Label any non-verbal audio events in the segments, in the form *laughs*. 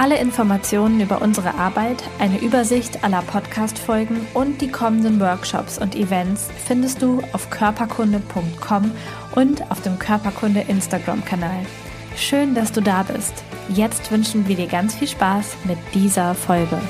Alle Informationen über unsere Arbeit, eine Übersicht aller Podcast-Folgen und die kommenden Workshops und Events findest du auf körperkunde.com und auf dem Körperkunde Instagram-Kanal. Schön, dass du da bist. Jetzt wünschen wir dir ganz viel Spaß mit dieser Folge.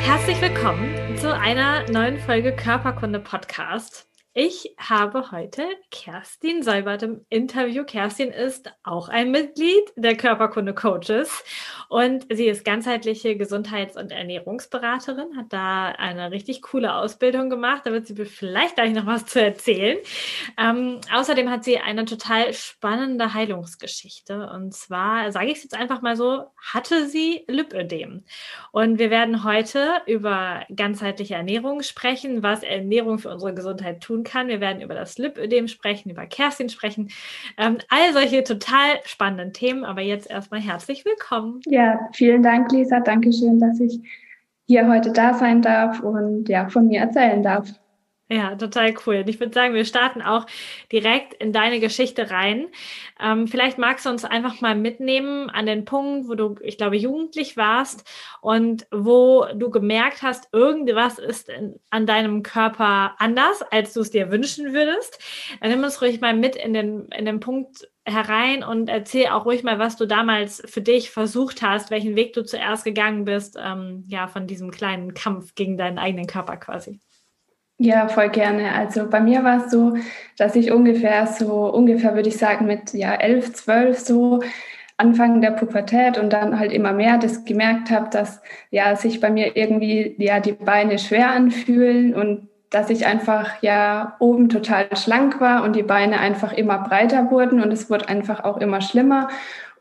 Herzlich willkommen zu einer neuen Folge Körperkunde Podcast. Ich habe heute Kerstin Seibert im Interview. Kerstin ist auch ein Mitglied der Körperkunde Coaches und sie ist ganzheitliche Gesundheits- und Ernährungsberaterin, hat da eine richtig coole Ausbildung gemacht. Da wird sie vielleicht gleich noch was zu erzählen. Ähm, außerdem hat sie eine total spannende Heilungsgeschichte. Und zwar, sage ich es jetzt einfach mal so, hatte sie Lipödem. Und wir werden heute über ganzheitliche Ernährung sprechen, was Ernährung für unsere Gesundheit tun kann. Wir werden über das Lipödem sprechen, über Kerstin sprechen. Ähm, all solche total spannenden Themen. Aber jetzt erstmal herzlich willkommen. Ja, vielen Dank, Lisa. Dankeschön, dass ich hier heute da sein darf und ja, von mir erzählen darf. Ja, total cool. Und ich würde sagen, wir starten auch direkt in deine Geschichte rein. Ähm, vielleicht magst du uns einfach mal mitnehmen an den Punkt, wo du, ich glaube, jugendlich warst und wo du gemerkt hast, irgendwas ist in, an deinem Körper anders, als du es dir wünschen würdest. Dann nimm uns ruhig mal mit in den, in den Punkt herein und erzähl auch ruhig mal, was du damals für dich versucht hast, welchen Weg du zuerst gegangen bist, ähm, ja, von diesem kleinen Kampf gegen deinen eigenen Körper quasi. Ja, voll gerne. Also bei mir war es so, dass ich ungefähr so, ungefähr würde ich sagen, mit ja, elf, zwölf so Anfang der Pubertät und dann halt immer mehr das gemerkt habe, dass ja sich bei mir irgendwie ja die Beine schwer anfühlen und dass ich einfach ja oben total schlank war und die Beine einfach immer breiter wurden und es wurde einfach auch immer schlimmer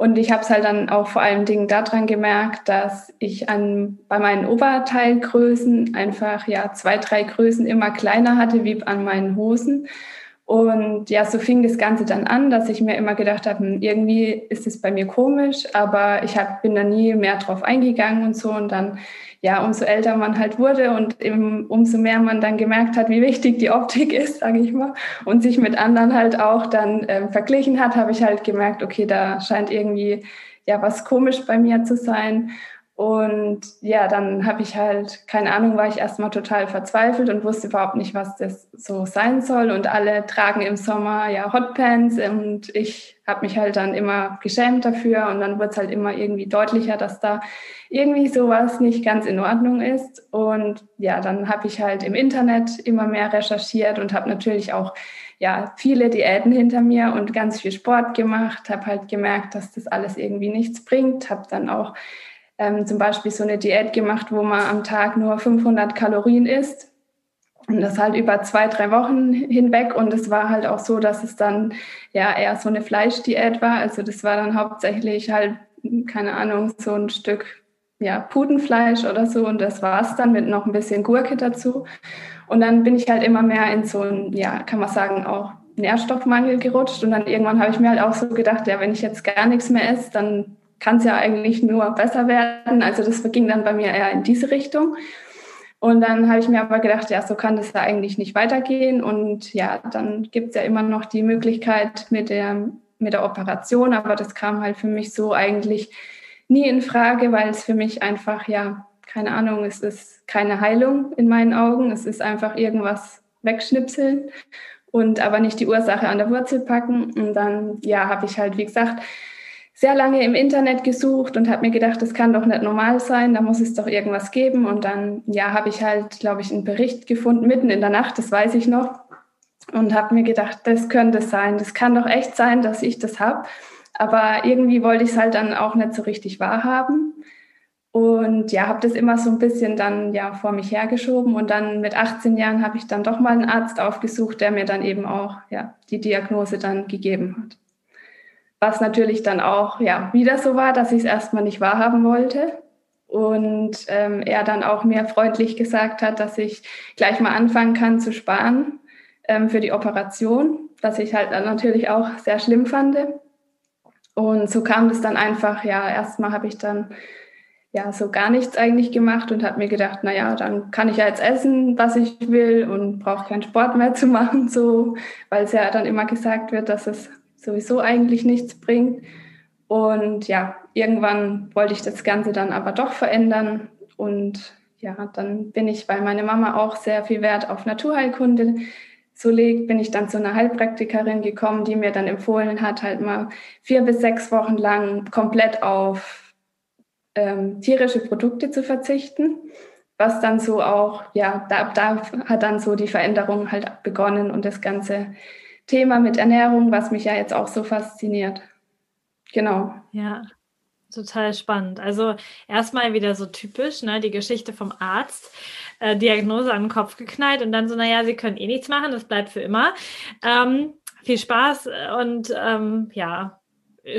und ich habe es halt dann auch vor allen Dingen daran gemerkt, dass ich an, bei meinen Oberteilgrößen einfach ja zwei, drei Größen immer kleiner hatte wie an meinen Hosen. Und ja, so fing das Ganze dann an, dass ich mir immer gedacht habe, hm, irgendwie ist es bei mir komisch, aber ich hab, bin da nie mehr drauf eingegangen und so. Und dann ja, umso älter man halt wurde und eben, umso mehr man dann gemerkt hat, wie wichtig die Optik *laughs* ist, sage ich mal, und sich mit anderen halt auch dann ähm, verglichen hat, habe ich halt gemerkt, okay, da scheint irgendwie ja was komisch bei mir zu sein. Und ja, dann habe ich halt, keine Ahnung, war ich erstmal total verzweifelt und wusste überhaupt nicht, was das so sein soll. Und alle tragen im Sommer ja Hotpants und ich habe mich halt dann immer geschämt dafür. Und dann wurde es halt immer irgendwie deutlicher, dass da irgendwie sowas nicht ganz in Ordnung ist. Und ja, dann habe ich halt im Internet immer mehr recherchiert und habe natürlich auch ja, viele Diäten hinter mir und ganz viel Sport gemacht, habe halt gemerkt, dass das alles irgendwie nichts bringt, habe dann auch ähm, zum Beispiel so eine Diät gemacht, wo man am Tag nur 500 Kalorien isst. Und das halt über zwei, drei Wochen hinweg. Und es war halt auch so, dass es dann ja eher so eine Fleischdiät war. Also das war dann hauptsächlich halt, keine Ahnung, so ein Stück ja, Putenfleisch oder so. Und das war es dann mit noch ein bisschen Gurke dazu. Und dann bin ich halt immer mehr in so ein, ja, kann man sagen, auch Nährstoffmangel gerutscht. Und dann irgendwann habe ich mir halt auch so gedacht, ja, wenn ich jetzt gar nichts mehr esse, dann kann es ja eigentlich nur besser werden. Also das ging dann bei mir eher in diese Richtung. Und dann habe ich mir aber gedacht, ja, so kann das ja eigentlich nicht weitergehen. Und ja, dann gibt es ja immer noch die Möglichkeit mit der, mit der Operation, aber das kam halt für mich so eigentlich nie in Frage, weil es für mich einfach, ja, keine Ahnung, es ist keine Heilung in meinen Augen. Es ist einfach irgendwas wegschnipseln und aber nicht die Ursache an der Wurzel packen. Und dann, ja, habe ich halt, wie gesagt, sehr lange im Internet gesucht und habe mir gedacht, das kann doch nicht normal sein, da muss es doch irgendwas geben. Und dann, ja, habe ich halt, glaube ich, einen Bericht gefunden, mitten in der Nacht, das weiß ich noch, und habe mir gedacht, das könnte sein, das kann doch echt sein, dass ich das habe. Aber irgendwie wollte ich es halt dann auch nicht so richtig wahrhaben. Und ja, habe das immer so ein bisschen dann ja vor mich hergeschoben. Und dann mit 18 Jahren habe ich dann doch mal einen Arzt aufgesucht, der mir dann eben auch ja, die Diagnose dann gegeben hat. Was natürlich dann auch ja, wieder so war, dass ich es erstmal nicht wahrhaben wollte. und ähm, er dann auch mir freundlich gesagt hat, dass ich gleich mal anfangen kann zu sparen ähm, für die Operation, was ich halt dann natürlich auch sehr schlimm fand. Und so kam das dann einfach, ja, erstmal habe ich dann ja so gar nichts eigentlich gemacht und habe mir gedacht, naja, dann kann ich ja jetzt essen, was ich will und brauche keinen Sport mehr zu machen, so, weil es ja dann immer gesagt wird, dass es sowieso eigentlich nichts bringt. Und ja, irgendwann wollte ich das Ganze dann aber doch verändern. Und ja, dann bin ich, weil meine Mama auch sehr viel Wert auf Naturheilkunde so legt, bin ich dann zu einer Heilpraktikerin gekommen, die mir dann empfohlen hat, halt mal vier bis sechs Wochen lang komplett auf ähm, tierische Produkte zu verzichten. Was dann so auch, ja, da, da hat dann so die Veränderung halt begonnen und das ganze Thema mit Ernährung, was mich ja jetzt auch so fasziniert. Genau. Ja, total spannend. Also erstmal wieder so typisch, ne, die Geschichte vom Arzt, äh, Diagnose an den Kopf geknallt und dann so, naja, sie können eh nichts machen, das bleibt für immer. Ähm, viel Spaß und ähm, ja,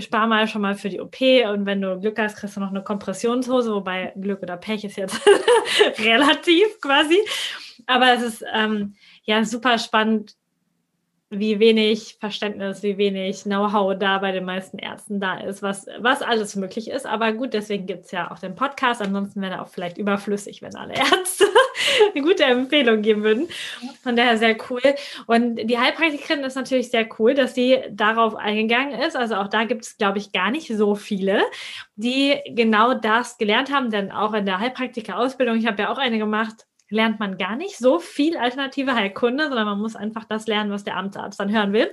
spar mal schon mal für die OP und wenn du Glück hast, kriegst du noch eine Kompressionshose, wobei Glück oder Pech ist jetzt *laughs* relativ quasi. Aber es ist ähm, ja super spannend, wie wenig Verständnis, wie wenig Know-how da bei den meisten Ärzten da ist, was, was alles möglich ist. Aber gut, deswegen gibt es ja auch den Podcast. Ansonsten wäre er auch vielleicht überflüssig, wenn alle Ärzte *laughs* eine gute Empfehlung geben würden. Von daher sehr cool. Und die Heilpraktikerin ist natürlich sehr cool, dass sie darauf eingegangen ist. Also auch da gibt es, glaube ich, gar nicht so viele, die genau das gelernt haben. Denn auch in der Heilpraktiker-Ausbildung, ich habe ja auch eine gemacht, lernt man gar nicht so viel alternative Heilkunde, sondern man muss einfach das lernen, was der Amtsarzt dann hören will.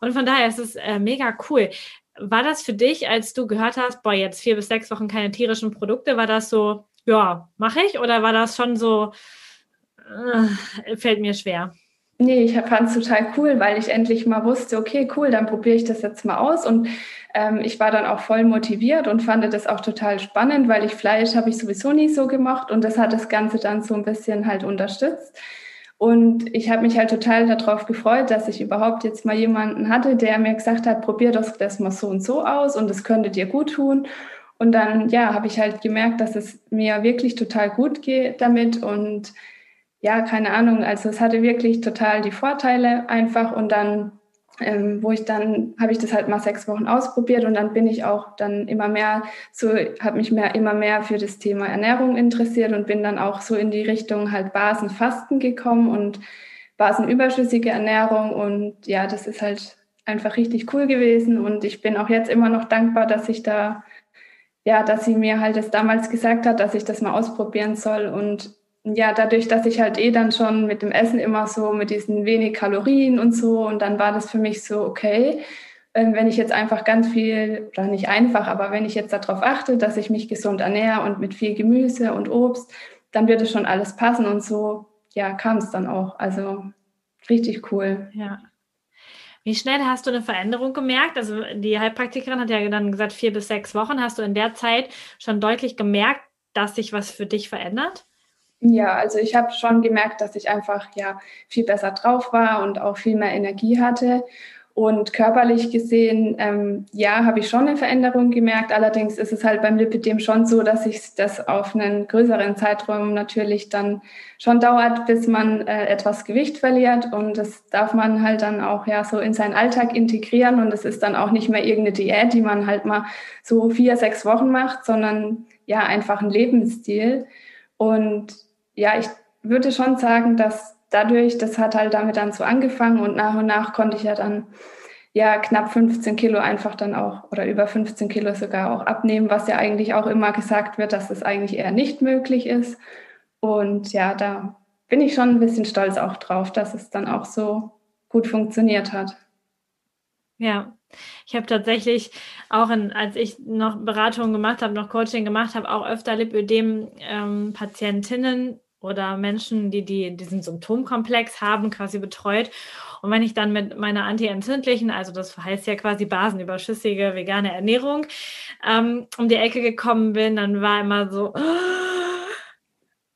Und von daher ist es äh, mega cool. War das für dich, als du gehört hast, boah, jetzt vier bis sechs Wochen keine tierischen Produkte, war das so, ja, mache ich? Oder war das schon so, äh, fällt mir schwer? Nee, ich fand es total cool, weil ich endlich mal wusste, okay, cool, dann probiere ich das jetzt mal aus. Und ähm, ich war dann auch voll motiviert und fand das auch total spannend, weil ich Fleisch habe ich sowieso nie so gemacht und das hat das Ganze dann so ein bisschen halt unterstützt. Und ich habe mich halt total darauf gefreut, dass ich überhaupt jetzt mal jemanden hatte, der mir gesagt hat, probier das, das mal so und so aus und es könnte dir gut tun. Und dann, ja, habe ich halt gemerkt, dass es mir wirklich total gut geht damit und ja, keine Ahnung, also es hatte wirklich total die Vorteile einfach und dann ähm, wo ich dann habe ich das halt mal sechs Wochen ausprobiert und dann bin ich auch dann immer mehr so habe mich mehr immer mehr für das Thema Ernährung interessiert und bin dann auch so in die Richtung halt Basenfasten gekommen und basenüberschüssige Ernährung und ja das ist halt einfach richtig cool gewesen und ich bin auch jetzt immer noch dankbar dass ich da ja dass sie mir halt das damals gesagt hat dass ich das mal ausprobieren soll und ja, dadurch, dass ich halt eh dann schon mit dem Essen immer so mit diesen wenig Kalorien und so und dann war das für mich so, okay, ähm, wenn ich jetzt einfach ganz viel, oder nicht einfach, aber wenn ich jetzt darauf achte, dass ich mich gesund ernähre und mit viel Gemüse und Obst, dann wird es schon alles passen und so, ja, kam es dann auch. Also richtig cool. Ja. Wie schnell hast du eine Veränderung gemerkt? Also die Heilpraktikerin hat ja dann gesagt, vier bis sechs Wochen. Hast du in der Zeit schon deutlich gemerkt, dass sich was für dich verändert? Ja, also ich habe schon gemerkt, dass ich einfach ja viel besser drauf war und auch viel mehr Energie hatte. Und körperlich gesehen, ähm, ja, habe ich schon eine Veränderung gemerkt. Allerdings ist es halt beim Lipidem schon so, dass sich das auf einen größeren Zeitraum natürlich dann schon dauert, bis man äh, etwas Gewicht verliert. Und das darf man halt dann auch ja so in seinen Alltag integrieren. Und es ist dann auch nicht mehr irgendeine Diät, die man halt mal so vier, sechs Wochen macht, sondern ja einfach ein Lebensstil. Und ja, ich würde schon sagen, dass dadurch, das hat halt damit dann so angefangen und nach und nach konnte ich ja dann ja knapp 15 Kilo einfach dann auch oder über 15 Kilo sogar auch abnehmen, was ja eigentlich auch immer gesagt wird, dass das eigentlich eher nicht möglich ist. Und ja, da bin ich schon ein bisschen stolz auch drauf, dass es dann auch so gut funktioniert hat. Ja, ich habe tatsächlich auch, in, als ich noch Beratungen gemacht habe, noch Coaching gemacht habe, auch öfter Lipödem-Patientinnen ähm, oder Menschen, die, die diesen Symptomkomplex haben, quasi betreut. Und wenn ich dann mit meiner antientzündlichen, also das heißt ja quasi basenüberschüssige vegane Ernährung, ähm, um die Ecke gekommen bin, dann war immer so,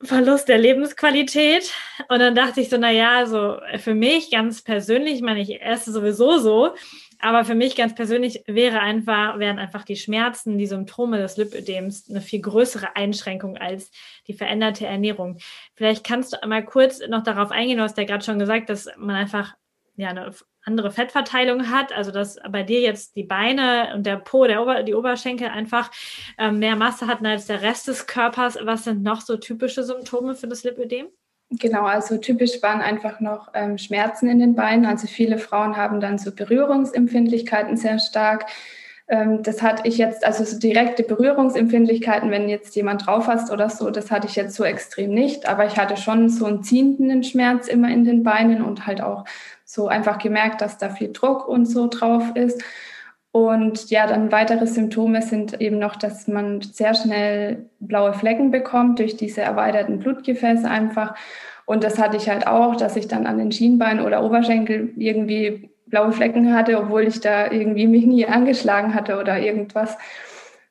Verlust der Lebensqualität. Und dann dachte ich so, naja, so für mich ganz persönlich, ich meine, ich esse sowieso so, Aber für mich ganz persönlich wäre einfach, wären einfach die Schmerzen, die Symptome des Lipödems eine viel größere Einschränkung als die veränderte Ernährung. Vielleicht kannst du einmal kurz noch darauf eingehen, du hast ja gerade schon gesagt, dass man einfach ja eine andere Fettverteilung hat, also dass bei dir jetzt die Beine und der Po, der Ober, die Oberschenkel einfach ähm, mehr Masse hatten als der Rest des Körpers. Was sind noch so typische Symptome für das Lipödem? Genau, also typisch waren einfach noch ähm, Schmerzen in den Beinen. Also viele Frauen haben dann so Berührungsempfindlichkeiten sehr stark. Ähm, das hatte ich jetzt, also so direkte Berührungsempfindlichkeiten, wenn jetzt jemand drauf hast oder so, das hatte ich jetzt so extrem nicht. Aber ich hatte schon so einen ziehenden Schmerz immer in den Beinen und halt auch so einfach gemerkt, dass da viel Druck und so drauf ist. Und ja, dann weitere Symptome sind eben noch, dass man sehr schnell blaue Flecken bekommt durch diese erweiterten Blutgefäße einfach. Und das hatte ich halt auch, dass ich dann an den Schienbeinen oder Oberschenkel irgendwie blaue Flecken hatte, obwohl ich da irgendwie mich nie angeschlagen hatte oder irgendwas.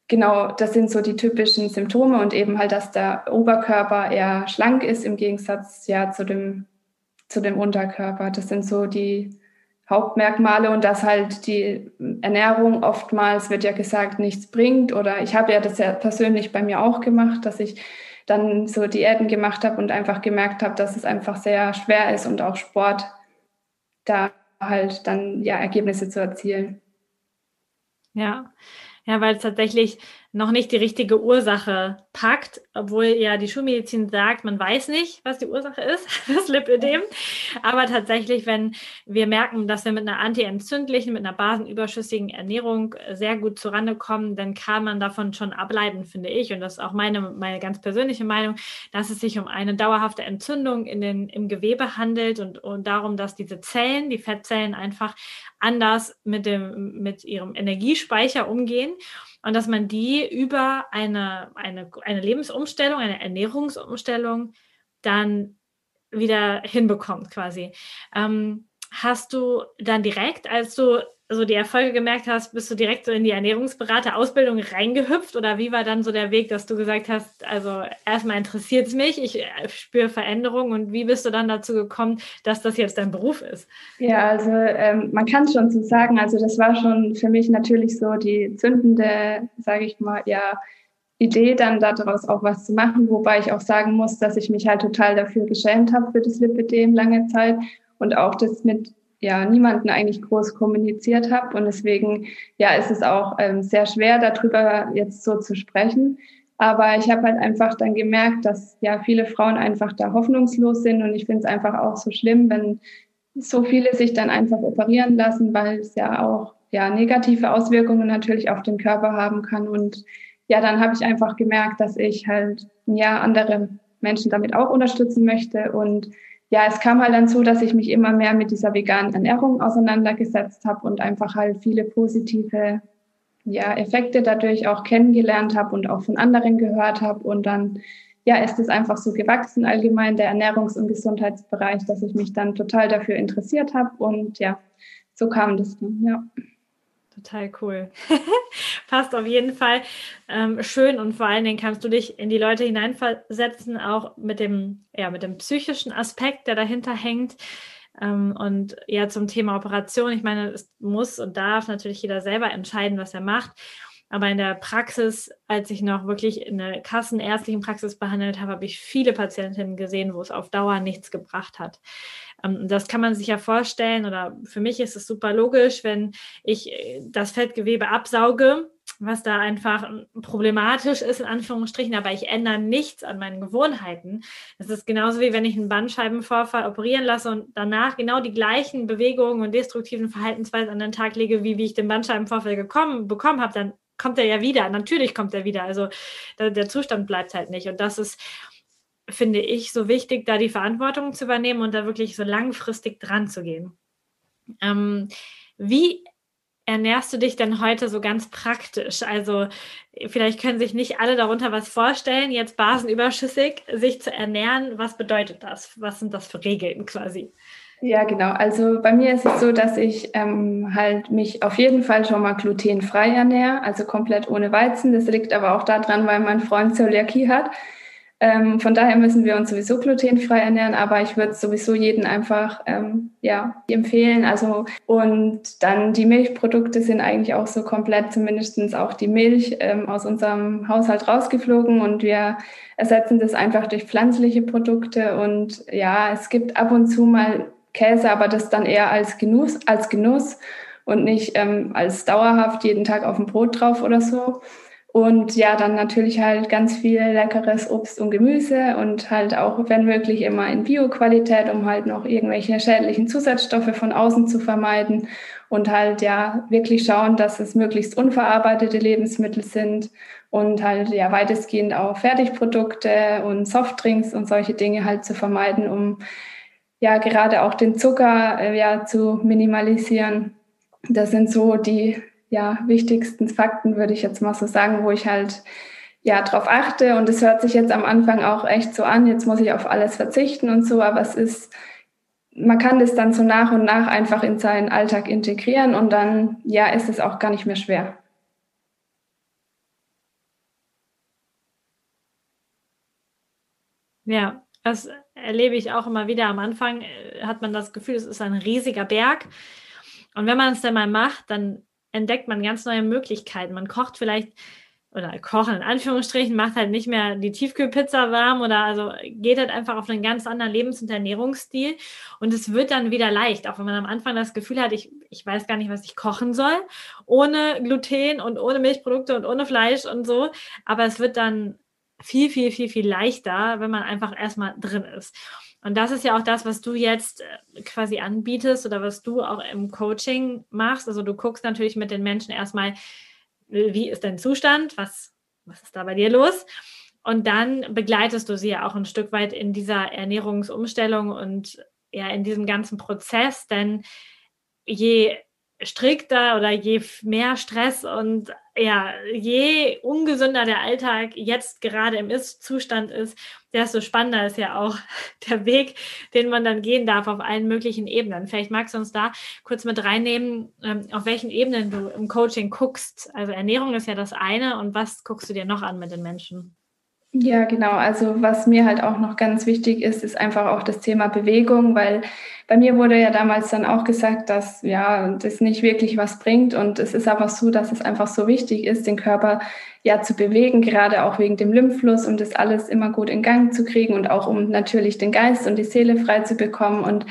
Genau, das sind so die typischen Symptome und eben halt, dass der Oberkörper eher schlank ist im Gegensatz ja zu dem, zu dem Unterkörper. Das sind so die Hauptmerkmale und dass halt die Ernährung oftmals wird ja gesagt nichts bringt oder ich habe ja das ja persönlich bei mir auch gemacht, dass ich dann so Diäten gemacht habe und einfach gemerkt habe, dass es einfach sehr schwer ist und auch Sport da halt dann ja Ergebnisse zu erzielen. Ja, ja, weil es tatsächlich noch nicht die richtige Ursache packt, obwohl ja die Schulmedizin sagt, man weiß nicht, was die Ursache ist, *laughs* das Lipödem. Aber tatsächlich, wenn wir merken, dass wir mit einer antientzündlichen, mit einer basenüberschüssigen Ernährung sehr gut zurande kommen, dann kann man davon schon ableiten, finde ich. Und das ist auch meine, meine ganz persönliche Meinung, dass es sich um eine dauerhafte Entzündung in den, im Gewebe handelt und, und darum, dass diese Zellen, die Fettzellen einfach anders mit dem, mit ihrem Energiespeicher umgehen und dass man die über eine, eine, eine Lebensumstellung, eine Ernährungsumstellung dann wieder hinbekommt quasi. Ähm, hast du dann direkt, als du so die Erfolge gemerkt hast, bist du direkt so in die Ernährungsberater-Ausbildung reingehüpft? Oder wie war dann so der Weg, dass du gesagt hast, also erstmal interessiert es mich, ich äh, spüre Veränderungen und wie bist du dann dazu gekommen, dass das jetzt dein Beruf ist? Ja, also ähm, man kann es schon so sagen, also das war schon für mich natürlich so die zündende, sage ich mal, ja, Idee, dann daraus auch was zu machen, wobei ich auch sagen muss, dass ich mich halt total dafür geschämt habe für das Lipidem lange Zeit. Und auch das mit ja niemanden eigentlich groß kommuniziert habe und deswegen ja ist es auch ähm, sehr schwer darüber jetzt so zu sprechen. Aber ich habe halt einfach dann gemerkt, dass ja viele Frauen einfach da hoffnungslos sind. Und ich finde es einfach auch so schlimm, wenn so viele sich dann einfach operieren lassen, weil es ja auch ja negative Auswirkungen natürlich auf den Körper haben kann. Und ja, dann habe ich einfach gemerkt, dass ich halt ja andere Menschen damit auch unterstützen möchte. Und ja, es kam halt dann so, dass ich mich immer mehr mit dieser veganen Ernährung auseinandergesetzt habe und einfach halt viele positive ja, Effekte dadurch auch kennengelernt habe und auch von anderen gehört habe. Und dann ja, ist es einfach so gewachsen allgemein, der Ernährungs- und Gesundheitsbereich, dass ich mich dann total dafür interessiert habe. Und ja, so kam das dann, ja. Total cool. *laughs* Passt auf jeden Fall ähm, schön und vor allen Dingen kannst du dich in die Leute hineinversetzen, auch mit dem, ja, mit dem psychischen Aspekt, der dahinter hängt. Ähm, und ja, zum Thema Operation, ich meine, es muss und darf natürlich jeder selber entscheiden, was er macht. Aber in der Praxis, als ich noch wirklich in der kassenärztlichen Praxis behandelt habe, habe ich viele Patientinnen gesehen, wo es auf Dauer nichts gebracht hat. Ähm, das kann man sich ja vorstellen oder für mich ist es super logisch, wenn ich äh, das Fettgewebe absauge, was da einfach problematisch ist, in Anführungsstrichen, aber ich ändere nichts an meinen Gewohnheiten. Das ist genauso wie wenn ich einen Bandscheibenvorfall operieren lasse und danach genau die gleichen Bewegungen und destruktiven Verhaltensweisen an den Tag lege, wie, wie ich den Bandscheibenvorfall gekommen, bekommen habe, dann kommt er ja wieder. Natürlich kommt er wieder. Also der, der Zustand bleibt halt nicht. Und das ist finde ich, so wichtig, da die Verantwortung zu übernehmen und da wirklich so langfristig dran zu gehen. Ähm, wie ernährst du dich denn heute so ganz praktisch? Also vielleicht können sich nicht alle darunter was vorstellen, jetzt basenüberschüssig sich zu ernähren. Was bedeutet das? Was sind das für Regeln quasi? Ja, genau. Also bei mir ist es so, dass ich ähm, halt mich auf jeden Fall schon mal glutenfrei ernähre, also komplett ohne Weizen. Das liegt aber auch daran, weil mein Freund Zöliakie hat. Ähm, von daher müssen wir uns sowieso glutenfrei ernähren, aber ich würde sowieso jeden einfach ähm, ja, empfehlen. Also und dann die Milchprodukte sind eigentlich auch so komplett, zumindest auch die Milch ähm, aus unserem Haushalt rausgeflogen und wir ersetzen das einfach durch pflanzliche Produkte. Und ja, es gibt ab und zu mal Käse, aber das dann eher als Genuss, als Genuss und nicht ähm, als dauerhaft jeden Tag auf dem Brot drauf oder so. Und ja, dann natürlich halt ganz viel leckeres Obst und Gemüse und halt auch, wenn möglich, immer in Bio-Qualität, um halt noch irgendwelche schädlichen Zusatzstoffe von außen zu vermeiden. Und halt ja wirklich schauen, dass es möglichst unverarbeitete Lebensmittel sind und halt ja weitestgehend auch Fertigprodukte und Softdrinks und solche Dinge halt zu vermeiden, um ja gerade auch den Zucker äh, ja zu minimalisieren. Das sind so die ja, wichtigsten Fakten, würde ich jetzt mal so sagen, wo ich halt ja drauf achte. Und es hört sich jetzt am Anfang auch echt so an, jetzt muss ich auf alles verzichten und so, aber es ist, man kann das dann so nach und nach einfach in seinen Alltag integrieren und dann, ja, ist es auch gar nicht mehr schwer. Ja, das erlebe ich auch immer wieder. Am Anfang äh, hat man das Gefühl, es ist ein riesiger Berg. Und wenn man es dann mal macht, dann entdeckt man ganz neue Möglichkeiten. Man kocht vielleicht oder kochen in Anführungsstrichen, macht halt nicht mehr die Tiefkühlpizza warm oder also geht halt einfach auf einen ganz anderen Lebens- und Ernährungsstil und es wird dann wieder leicht, auch wenn man am Anfang das Gefühl hat, ich, ich weiß gar nicht, was ich kochen soll, ohne Gluten und ohne Milchprodukte und ohne Fleisch und so, aber es wird dann viel, viel, viel, viel leichter, wenn man einfach erstmal drin ist. Und das ist ja auch das, was du jetzt äh, quasi anbietest oder was du auch im Coaching machst. Also du guckst natürlich mit den Menschen erstmal, wie ist dein Zustand, was, was ist da bei dir los? Und dann begleitest du sie ja auch ein Stück weit in dieser Ernährungsumstellung und ja in diesem ganzen Prozess, denn je strikter oder je mehr Stress und ja, je ungesünder der Alltag jetzt gerade im Ist-Zustand ist, desto spannender ist ja auch *laughs* der Weg, den man dann gehen darf auf allen möglichen Ebenen. Vielleicht magst du uns da kurz mit reinnehmen, ähm, auf welchen Ebenen du im Coaching guckst. Also Ernährung ist ja das eine und was guckst du dir noch an mit den Menschen? Ja, genau. Also was mir halt auch noch ganz wichtig ist, ist einfach auch das Thema Bewegung, weil bei mir wurde ja damals dann auch gesagt, dass ja, das nicht wirklich was bringt. Und es ist aber so, dass es einfach so wichtig ist, den Körper ja zu bewegen, gerade auch wegen dem Lymphfluss, um das alles immer gut in Gang zu kriegen und auch um natürlich den Geist und die Seele frei zu bekommen. Und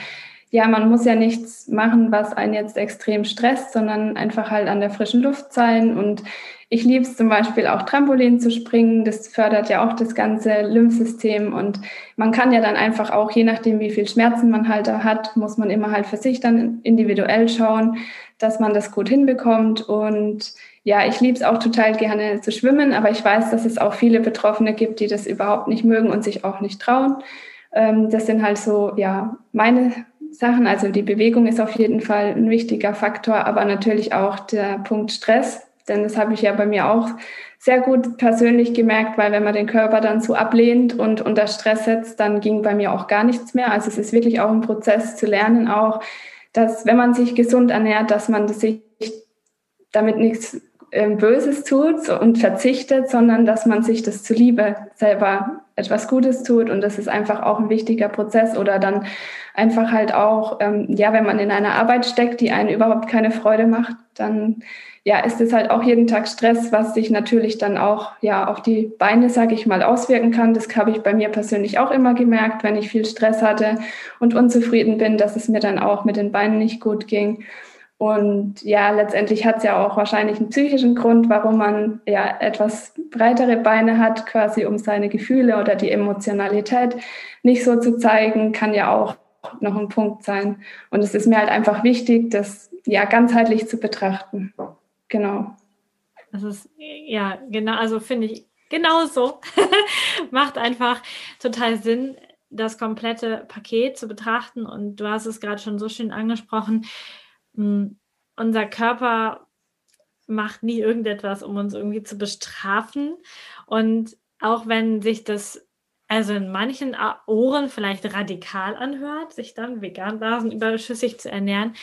ja, man muss ja nichts machen, was einen jetzt extrem stresst, sondern einfach halt an der frischen Luft sein. Und ich liebe es zum Beispiel auch Trampolin zu springen. Das fördert ja auch das ganze Lymphsystem. Und man kann ja dann einfach auch, je nachdem, wie viel Schmerzen man halt da hat, muss man immer halt für sich dann individuell schauen, dass man das gut hinbekommt. Und ja, ich liebe es auch total gerne zu schwimmen, aber ich weiß, dass es auch viele Betroffene gibt, die das überhaupt nicht mögen und sich auch nicht trauen. Ähm, das sind halt so, ja, meine Sachen. Also die Bewegung ist auf jeden Fall ein wichtiger Faktor, aber natürlich auch der Punkt Stress. Denn das habe ich ja bei mir auch sehr gut persönlich gemerkt, weil wenn man den Körper dann so ablehnt und unter Stress setzt, dann ging bei mir auch gar nichts mehr. Also es ist wirklich auch ein Prozess zu lernen, auch, dass wenn man sich gesund ernährt, dass man sich damit nichts ähm, Böses tut und verzichtet, sondern dass man sich das zuliebe selber etwas Gutes tut. Und das ist einfach auch ein wichtiger Prozess. Oder dann einfach halt auch, ähm, ja, wenn man in einer Arbeit steckt, die einen überhaupt keine Freude macht, dann ja, ist es halt auch jeden Tag Stress, was sich natürlich dann auch ja auf die Beine, sage ich mal, auswirken kann. Das habe ich bei mir persönlich auch immer gemerkt, wenn ich viel Stress hatte und unzufrieden bin, dass es mir dann auch mit den Beinen nicht gut ging. Und ja, letztendlich hat es ja auch wahrscheinlich einen psychischen Grund, warum man ja etwas breitere Beine hat, quasi um seine Gefühle oder die Emotionalität nicht so zu zeigen, kann ja auch noch ein Punkt sein. Und es ist mir halt einfach wichtig, das ja ganzheitlich zu betrachten. Genau. Das ist ja genau, also finde ich genauso. *laughs* Macht einfach total Sinn, das komplette Paket zu betrachten. Und du hast es gerade schon so schön angesprochen hm, unser Körper macht nie irgendetwas, um uns irgendwie zu bestrafen. Und auch wenn sich das also in manchen Ohren vielleicht radikal anhört, sich dann vegan überschüssig zu ernähren,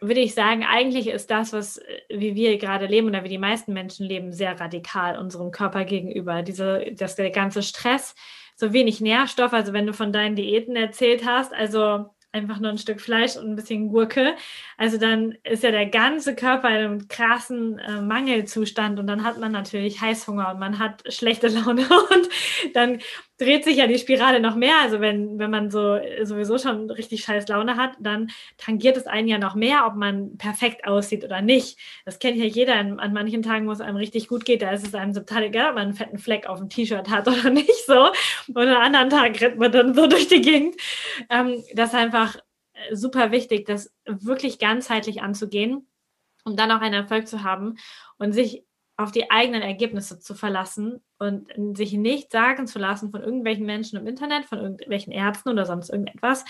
würde ich sagen, eigentlich ist das, was äh, wie wir gerade leben oder wie die meisten Menschen leben, sehr radikal unserem Körper gegenüber. Diese, dass der ganze Stress, so wenig Nährstoff. Also wenn du von deinen Diäten erzählt hast, also einfach nur ein Stück Fleisch und ein bisschen Gurke. Also dann ist ja der ganze Körper in einem krassen äh, Mangelzustand und dann hat man natürlich Heißhunger und man hat schlechte *laughs* Laune und dann dreht sich ja die Spirale noch mehr. Also wenn, wenn man so sowieso schon richtig scheiß Laune hat, dann tangiert es einen ja noch mehr, ob man perfekt aussieht oder nicht. Das kennt ja jeder. An manchen Tagen, wo es einem richtig gut geht, da ist es einem total egal, ob man einen fetten Fleck auf dem T-Shirt hat oder *laughs* nicht so. Und an anderen Tagen rennt man dann so durch die Gegend. Ähm, das ist einfach äh, super wichtig, das wirklich ganzheitlich anzugehen, um dann auch einen Erfolg zu haben und sich auf die eigenen Ergebnisse zu verlassen und sich nicht sagen zu lassen von irgendwelchen Menschen im Internet, von irgendwelchen Ärzten oder sonst irgendetwas,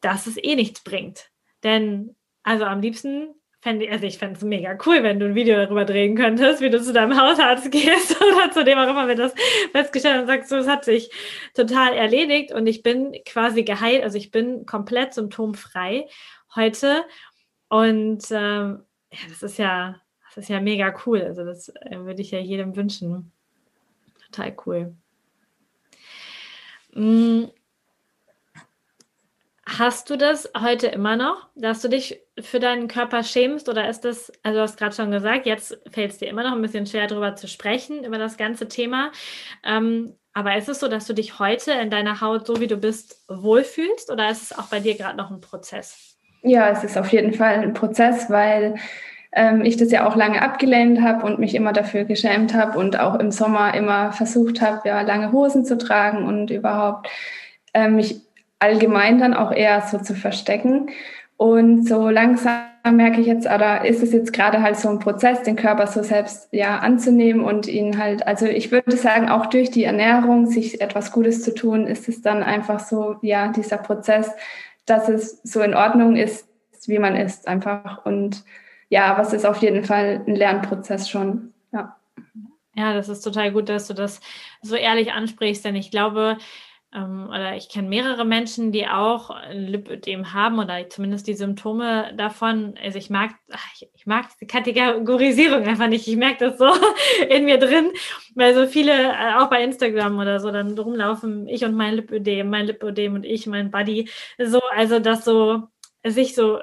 dass es eh nichts bringt. Denn, also am liebsten fände also ich es mega cool, wenn du ein Video darüber drehen könntest, wie du zu deinem Hausarzt *laughs* gehst oder zu dem auch immer, wenn das festgestellt und sagst, so, es hat sich total erledigt und ich bin quasi geheilt, also ich bin komplett symptomfrei heute und ähm, ja, das ist ja das ist ja mega cool. Also das äh, würde ich ja jedem wünschen. Total cool. Hm. Hast du das heute immer noch, dass du dich für deinen Körper schämst oder ist das, also du hast gerade schon gesagt, jetzt fällt es dir immer noch ein bisschen schwer darüber zu sprechen, über das ganze Thema. Ähm, aber ist es so, dass du dich heute in deiner Haut, so wie du bist, wohlfühlst oder ist es auch bei dir gerade noch ein Prozess? Ja, es ist auf jeden Fall ein Prozess, weil ähm, ich das ja auch lange abgelehnt habe und mich immer dafür geschämt habe und auch im Sommer immer versucht habe, ja, lange Hosen zu tragen und überhaupt äh, mich allgemein dann auch eher so zu verstecken. Und so langsam merke ich jetzt, oder ist es jetzt gerade halt so ein Prozess, den Körper so selbst ja anzunehmen und ihn halt, also ich würde sagen, auch durch die Ernährung, sich etwas Gutes zu tun, ist es dann einfach so, ja, dieser Prozess, dass es so in Ordnung ist, wie man ist einfach und ja, es ist auf jeden Fall ein Lernprozess schon. Ja. Ja, das ist total gut, dass du das so ehrlich ansprichst, denn ich glaube, ähm, oder ich kenne mehrere Menschen, die auch Lipödem haben oder zumindest die Symptome davon. Also ich mag, ich, ich mag die Kategorisierung einfach nicht. Ich merke das so *laughs* in mir drin, weil so viele äh, auch bei Instagram oder so dann rumlaufen, ich und mein Lipödem, mein Lipödem und ich, mein Buddy. So, also das so sich so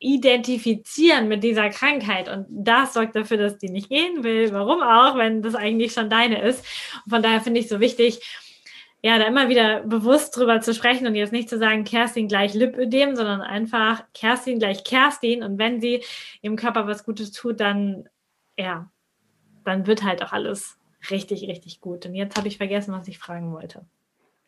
identifizieren mit dieser Krankheit und das sorgt dafür, dass die nicht gehen will. Warum auch, wenn das eigentlich schon deine ist. Und von daher finde ich so wichtig, ja, da immer wieder bewusst drüber zu sprechen und jetzt nicht zu sagen, Kerstin gleich Lipödem, sondern einfach Kerstin gleich Kerstin und wenn sie ihrem Körper was Gutes tut, dann, ja, dann wird halt auch alles richtig, richtig gut. Und jetzt habe ich vergessen, was ich fragen wollte.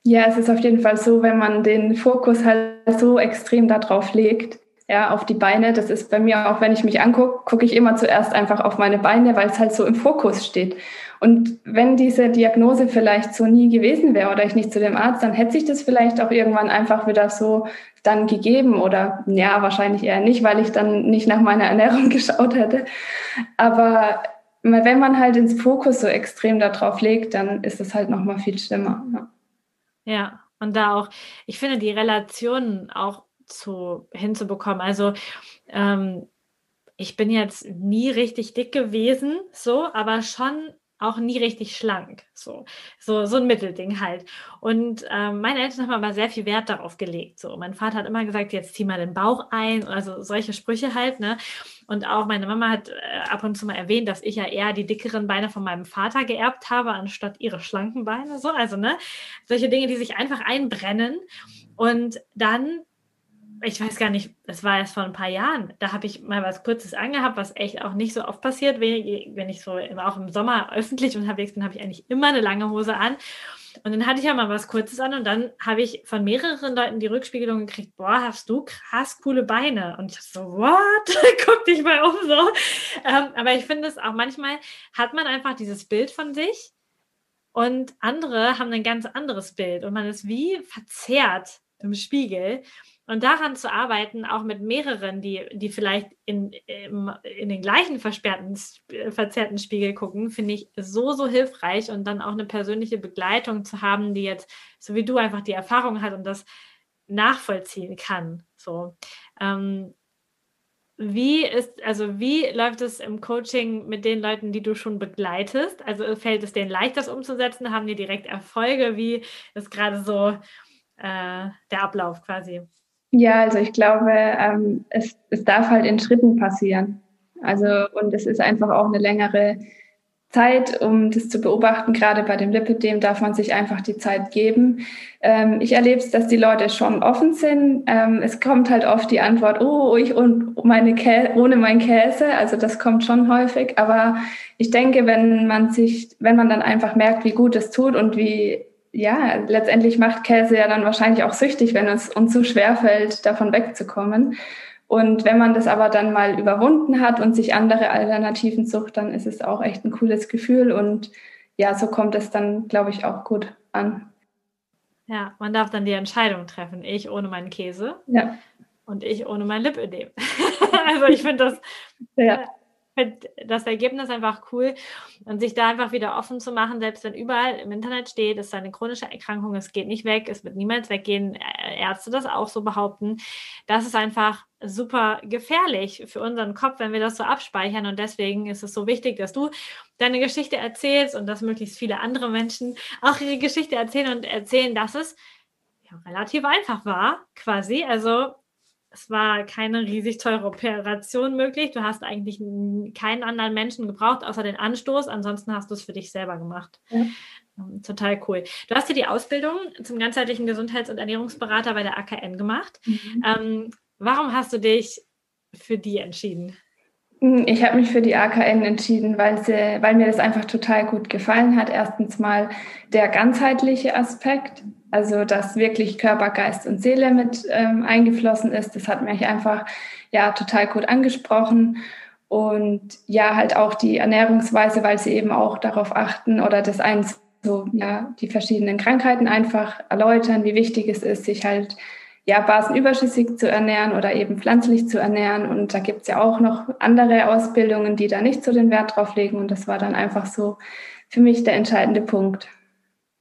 Ja, es ist auf jeden Fall so, wenn man den Fokus halt so extrem darauf legt, ja, auf die Beine. Das ist bei mir auch, wenn ich mich angucke, gucke ich immer zuerst einfach auf meine Beine, weil es halt so im Fokus steht. Und wenn diese Diagnose vielleicht so nie gewesen wäre oder ich nicht zu dem Arzt, dann hätte sich das vielleicht auch irgendwann einfach wieder so dann gegeben oder ja, wahrscheinlich eher nicht, weil ich dann nicht nach meiner Ernährung *laughs* geschaut hätte. Aber wenn man halt ins Fokus so extrem darauf legt, dann ist es halt nochmal viel schlimmer. Ja. ja, und da auch, ich finde die Relationen auch zu, hinzubekommen. Also ähm, ich bin jetzt nie richtig dick gewesen, so, aber schon auch nie richtig schlank. So, so, so ein Mittelding halt. Und ähm, meine Eltern haben aber sehr viel Wert darauf gelegt. So, mein Vater hat immer gesagt, jetzt zieh mal den Bauch ein, also solche Sprüche halt, ne? Und auch meine Mama hat äh, ab und zu mal erwähnt, dass ich ja eher die dickeren Beine von meinem Vater geerbt habe, anstatt ihre schlanken Beine. So, also, ne? Solche Dinge, die sich einfach einbrennen. Und dann ich weiß gar nicht, das war erst vor ein paar Jahren, da habe ich mal was Kurzes angehabt, was echt auch nicht so oft passiert. Wenn, ich so auch im Sommer öffentlich unterwegs bin, habe ich eigentlich immer eine lange Hose an. Und dann hatte ich ja mal was Kurzes an und dann habe ich von mehreren Leuten die Rückspiegelung gekriegt, boah, hast du krass coole Beine. Und ich so, what? *laughs* Guck dich mal um so. Ähm, aber ich finde es auch manchmal hat man einfach dieses Bild von sich und andere haben ein ganz anderes Bild und man ist wie verzerrt im Spiegel. Und daran zu arbeiten, auch mit mehreren, die, die vielleicht in, in den gleichen versperrten, verzerrten Spiegel gucken, finde ich so, so hilfreich und dann auch eine persönliche Begleitung zu haben, die jetzt, so wie du, einfach die Erfahrung hat und das nachvollziehen kann. So. Ähm, wie ist, also wie läuft es im Coaching mit den Leuten, die du schon begleitest? Also fällt es denen leicht, das umzusetzen? Haben die direkt Erfolge? Wie ist gerade so äh, der Ablauf quasi? Ja, also ich glaube, ähm, es, es darf halt in Schritten passieren. Also, und es ist einfach auch eine längere Zeit, um das zu beobachten. Gerade bei dem Lipidem darf man sich einfach die Zeit geben. Ähm, ich erlebe es, dass die Leute schon offen sind. Ähm, es kommt halt oft die Antwort, oh, ich und meine Kä ohne mein Käse. Also das kommt schon häufig. Aber ich denke, wenn man sich, wenn man dann einfach merkt, wie gut es tut und wie ja, letztendlich macht Käse ja dann wahrscheinlich auch süchtig, wenn es uns so schwer fällt, davon wegzukommen. Und wenn man das aber dann mal überwunden hat und sich andere Alternativen sucht, dann ist es auch echt ein cooles Gefühl. Und ja, so kommt es dann, glaube ich, auch gut an. Ja, man darf dann die Entscheidung treffen. Ich ohne meinen Käse. Ja. Und ich ohne mein Lipödem. *laughs* also ich finde das ja finde das Ergebnis einfach cool und sich da einfach wieder offen zu machen, selbst wenn überall im Internet steht, es ist eine chronische Erkrankung, es geht nicht weg, es wird niemals weggehen, Ärzte das auch so behaupten. Das ist einfach super gefährlich für unseren Kopf, wenn wir das so abspeichern und deswegen ist es so wichtig, dass du deine Geschichte erzählst und dass möglichst viele andere Menschen auch ihre Geschichte erzählen und erzählen, dass es relativ einfach war, quasi. Also es war keine riesig teure Operation möglich. Du hast eigentlich keinen anderen Menschen gebraucht, außer den Anstoß. Ansonsten hast du es für dich selber gemacht. Ja. Ähm, total cool. Du hast dir die Ausbildung zum ganzheitlichen Gesundheits- und Ernährungsberater bei der AKN gemacht. Mhm. Ähm, warum hast du dich für die entschieden? Hm, ich habe mich für die AKN entschieden, weil, sie, weil mir das einfach total gut gefallen hat. Erstens mal der ganzheitliche Aspekt, also dass wirklich Körper, Geist und Seele mit ähm, eingeflossen ist. Das hat mich einfach ja total gut angesprochen. Und ja, halt auch die Ernährungsweise, weil sie eben auch darauf achten oder das eins so, ja, die verschiedenen Krankheiten einfach erläutern, wie wichtig es ist, sich halt ja, basenüberschüssig zu ernähren oder eben pflanzlich zu ernähren. Und da gibt's ja auch noch andere Ausbildungen, die da nicht so den Wert drauf legen. Und das war dann einfach so für mich der entscheidende Punkt.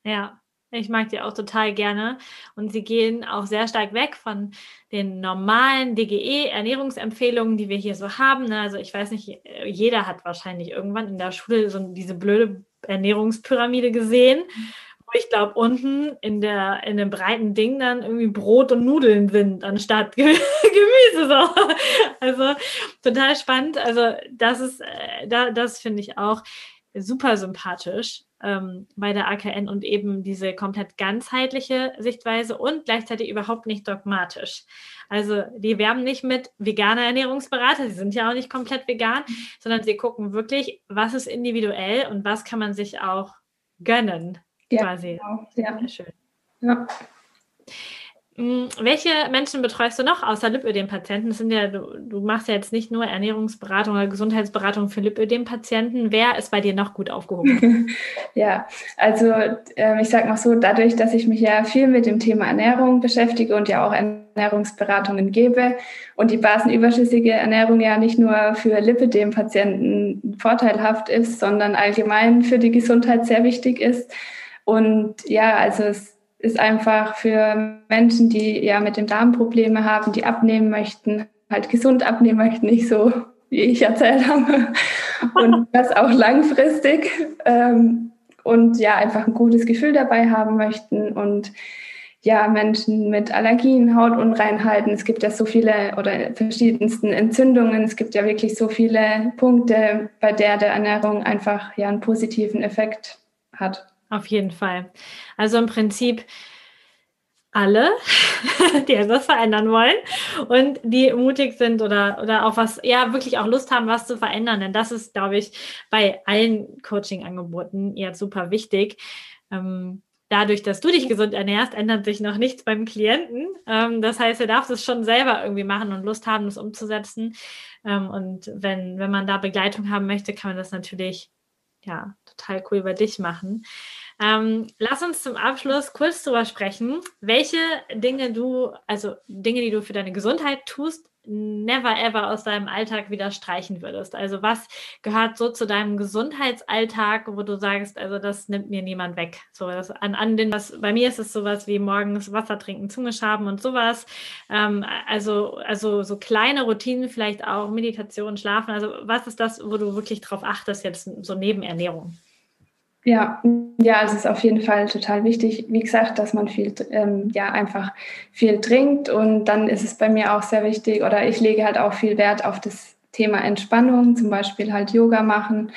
Ja, ich mag die auch total gerne. Und sie gehen auch sehr stark weg von den normalen DGE-Ernährungsempfehlungen, die wir hier so haben. Ne? Also ich weiß nicht, jeder hat wahrscheinlich irgendwann in der Schule so diese blöde Ernährungspyramide gesehen ich glaube, unten in, der, in dem breiten Ding dann irgendwie Brot und Nudeln sind, anstatt *laughs* Gemüse. So. Also total spannend. Also das ist, äh, da, das finde ich auch super sympathisch ähm, bei der AKN und eben diese komplett ganzheitliche Sichtweise und gleichzeitig überhaupt nicht dogmatisch. Also die werben nicht mit veganer Ernährungsberater, sie sind ja auch nicht komplett vegan, sondern sie gucken wirklich, was ist individuell und was kann man sich auch gönnen ja, quasi. Genau. Ja. Sehr schön. Ja. Hm, welche Menschen betreust du noch außer Lipödem-Patienten? Sind ja, du, du, machst ja jetzt nicht nur Ernährungsberatung oder Gesundheitsberatung für Lipödem-Patienten. Wer ist bei dir noch gut aufgehoben? *laughs* ja, also äh, ich sage mal so, dadurch, dass ich mich ja viel mit dem Thema Ernährung beschäftige und ja auch Ernährungsberatungen gebe und die basenüberschüssige Ernährung ja nicht nur für Lipödem-Patienten vorteilhaft ist, sondern allgemein für die Gesundheit sehr wichtig ist, und ja, also es ist einfach für Menschen, die ja mit dem Darm Probleme haben, die abnehmen möchten, halt gesund abnehmen möchten, nicht so, wie ich erzählt habe. Und *laughs* das auch langfristig. Ähm, und ja, einfach ein gutes Gefühl dabei haben möchten und ja, Menschen mit Allergien, Hautunreinheiten. Es gibt ja so viele oder verschiedensten Entzündungen. Es gibt ja wirklich so viele Punkte, bei der der Ernährung einfach ja einen positiven Effekt hat. Auf jeden Fall. Also im Prinzip alle, *laughs* die etwas verändern wollen und die mutig sind oder, oder auch was, ja, wirklich auch Lust haben, was zu verändern. Denn das ist, glaube ich, bei allen Coaching-Angeboten jetzt super wichtig. Ähm, dadurch, dass du dich gesund ernährst, ändert sich noch nichts beim Klienten. Ähm, das heißt, er darf es schon selber irgendwie machen und Lust haben, das umzusetzen. Ähm, und wenn, wenn man da Begleitung haben möchte, kann man das natürlich ja total cool über dich machen. Ähm, lass uns zum Abschluss kurz darüber sprechen, welche Dinge du, also Dinge, die du für deine Gesundheit tust, never ever aus deinem Alltag wieder streichen würdest? Also was gehört so zu deinem Gesundheitsalltag, wo du sagst, also das nimmt mir niemand weg? So das, an, an den, was bei mir ist es sowas wie morgens Wasser trinken, Zunge schaben und sowas. Ähm, also, also so kleine Routinen, vielleicht auch Meditation, Schlafen. Also was ist das, wo du wirklich drauf achtest, jetzt so neben Ernährung? Ja, ja, es ist auf jeden Fall total wichtig, wie gesagt, dass man viel, ähm, ja, einfach viel trinkt. Und dann ist es bei mir auch sehr wichtig, oder ich lege halt auch viel Wert auf das Thema Entspannung, zum Beispiel halt Yoga machen.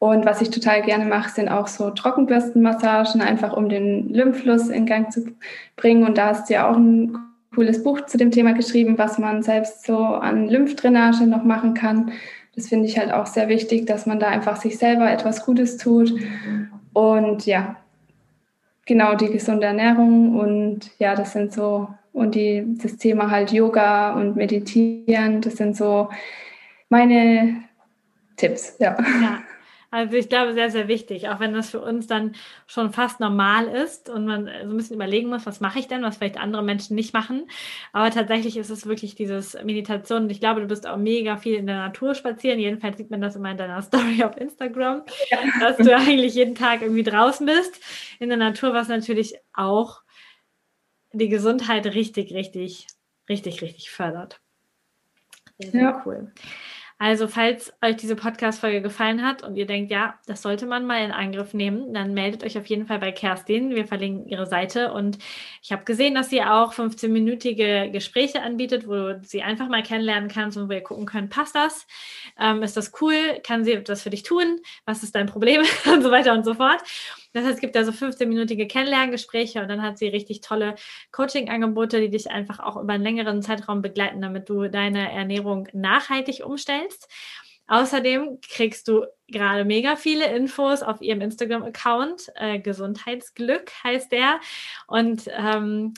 Und was ich total gerne mache, sind auch so Trockenbürstenmassagen, einfach um den Lymphfluss in Gang zu bringen. Und da hast du ja auch ein cooles Buch zu dem Thema geschrieben, was man selbst so an Lymphdrainage noch machen kann. Das finde ich halt auch sehr wichtig, dass man da einfach sich selber etwas Gutes tut. Und ja, genau die gesunde Ernährung und ja, das sind so, und die, das Thema halt Yoga und Meditieren, das sind so meine Tipps, ja. ja. Also ich glaube, sehr, sehr wichtig, auch wenn das für uns dann schon fast normal ist und man so ein bisschen überlegen muss, was mache ich denn, was vielleicht andere Menschen nicht machen. Aber tatsächlich ist es wirklich dieses Meditation. Und ich glaube, du bist auch mega viel in der Natur spazieren. Jedenfalls sieht man das immer in deiner *laughs* Story auf Instagram, ja. dass du eigentlich jeden Tag irgendwie draußen bist in der Natur, was natürlich auch die Gesundheit richtig, richtig, richtig, richtig fördert. Sehr, sehr ja. cool. Also, falls euch diese Podcast-Folge gefallen hat und ihr denkt, ja, das sollte man mal in Angriff nehmen, dann meldet euch auf jeden Fall bei Kerstin. Wir verlinken ihre Seite und ich habe gesehen, dass sie auch 15-minütige Gespräche anbietet, wo du sie einfach mal kennenlernen kannst und wo ihr gucken könnt, passt das? Ähm, ist das cool? Kann sie etwas für dich tun? Was ist dein Problem? *laughs* und so weiter und so fort. Das heißt, es gibt da so 15-minütige Kennenlerngespräche und dann hat sie richtig tolle Coaching-Angebote, die dich einfach auch über einen längeren Zeitraum begleiten, damit du deine Ernährung nachhaltig umstellst. Außerdem kriegst du gerade mega viele Infos auf ihrem Instagram-Account. Äh, Gesundheitsglück heißt der. Und ähm,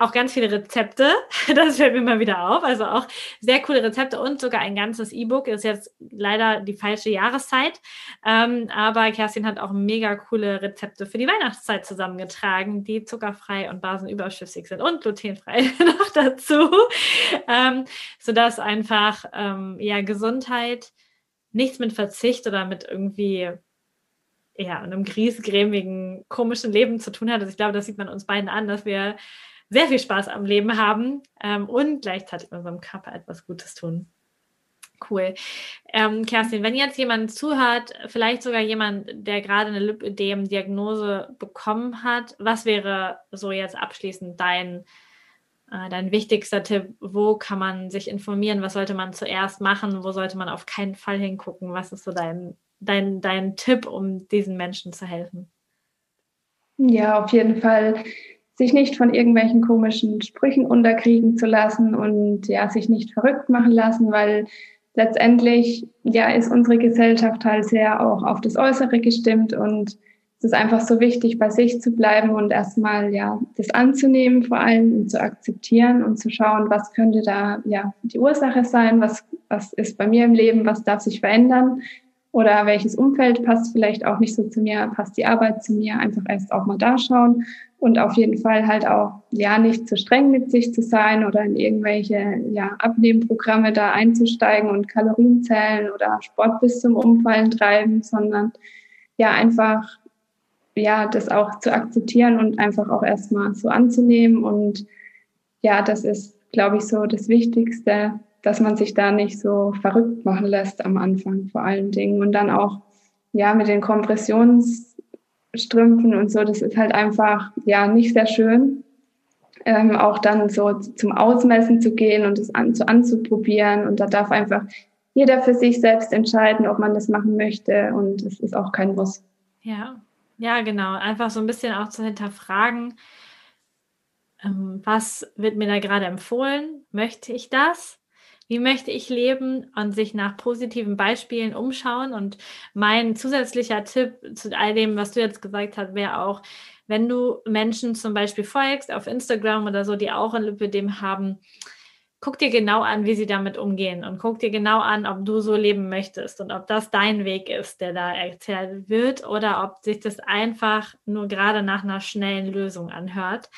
auch ganz viele Rezepte. *laughs* Das fällt mir mal wieder auf. Also auch sehr coole Rezepte und sogar ein ganzes E-Book. Ist jetzt leider die falsche Jahreszeit. Ähm, aber Kerstin hat auch mega coole Rezepte für die Weihnachtszeit zusammengetragen, die zuckerfrei und basenüberschüssig sind und glutenfrei *laughs* noch dazu. Ähm, sodass einfach ähm, ja Gesundheit nichts mit Verzicht oder mit irgendwie ja, einem griesgrämigen, komischen Leben zu tun hat. Also ich glaube, das sieht man uns beiden an, dass wir sehr viel Spaß am Leben haben ähm, und gleichzeitig unserem Körper etwas Gutes tun. Cool. Ähm, Kerstin, wenn jetzt jemand zuhört, vielleicht sogar jemand, der gerade eine Lipödem-Diagnose bekommen hat, was wäre so jetzt abschließend dein, äh, dein wichtigster Tipp? Wo kann man sich informieren? Was sollte man zuerst machen? Wo sollte man auf keinen Fall hingucken? Was ist so dein, dein, dein Tipp, um diesen Menschen zu helfen? Ja, auf jeden Fall sich nicht von irgendwelchen komischen Sprüchen unterkriegen zu lassen und ja, sich nicht verrückt machen lassen, weil letztendlich ja ist unsere Gesellschaft halt sehr auch auf das Äußere gestimmt und es ist einfach so wichtig, bei sich zu bleiben und erstmal ja das anzunehmen vor allem und zu akzeptieren und zu schauen, was könnte da ja die Ursache sein, was was ist bei mir im Leben, was darf sich verändern oder welches Umfeld passt vielleicht auch nicht so zu mir, passt die Arbeit zu mir, einfach erst auch mal da schauen und auf jeden Fall halt auch ja nicht zu streng mit sich zu sein oder in irgendwelche ja Abnehmprogramme da einzusteigen und Kalorien zählen oder Sport bis zum Umfallen treiben, sondern ja einfach ja das auch zu akzeptieren und einfach auch erstmal so anzunehmen. Und ja, das ist glaube ich so das Wichtigste, dass man sich da nicht so verrückt machen lässt am Anfang vor allen Dingen. Und dann auch ja mit den Kompressionsstrümpfen und so, das ist halt einfach ja nicht sehr schön. Ähm, auch dann so zum Ausmessen zu gehen und es an, zu anzuprobieren und da darf einfach jeder für sich selbst entscheiden, ob man das machen möchte und es ist auch kein Muss. Ja, ja, genau. Einfach so ein bisschen auch zu hinterfragen, ähm, was wird mir da gerade empfohlen? Möchte ich das? Wie möchte ich leben und sich nach positiven Beispielen umschauen. Und mein zusätzlicher Tipp zu all dem, was du jetzt gesagt hast, wäre auch, wenn du Menschen zum Beispiel folgst auf Instagram oder so, die auch ein Lipödem haben, guck dir genau an, wie sie damit umgehen und guck dir genau an, ob du so leben möchtest und ob das dein Weg ist, der da erzählt wird oder ob sich das einfach nur gerade nach einer schnellen Lösung anhört.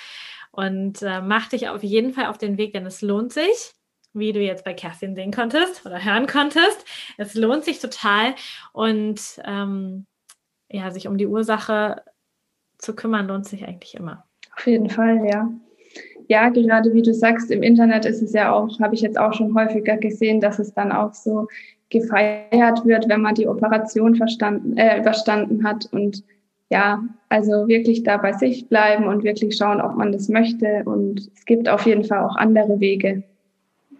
Und äh, mach dich auf jeden Fall auf den Weg, denn es lohnt sich wie du jetzt bei Kerstin sehen konntest oder hören konntest. Es lohnt sich total und ähm, ja, sich um die Ursache zu kümmern, lohnt sich eigentlich immer. Auf jeden Fall, ja. Ja, gerade wie du sagst, im Internet ist es ja auch, habe ich jetzt auch schon häufiger gesehen, dass es dann auch so gefeiert wird, wenn man die Operation verstanden, äh, überstanden hat. Und ja, also wirklich da bei sich bleiben und wirklich schauen, ob man das möchte. Und es gibt auf jeden Fall auch andere Wege,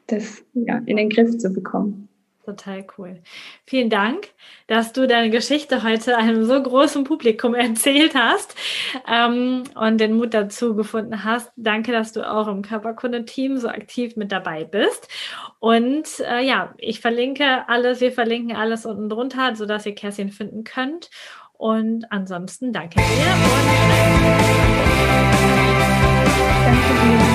das ja, in den Griff zu bekommen. Total cool. Vielen Dank, dass du deine Geschichte heute einem so großen Publikum *laughs* erzählt hast ähm, und den Mut dazu gefunden hast. Danke, dass du auch im Körperkunde-Team so aktiv mit dabei bist. Und äh, ja, ich verlinke alles, wir verlinken alles unten drunter, sodass ihr Kerstin finden könnt. Und ansonsten danke dir und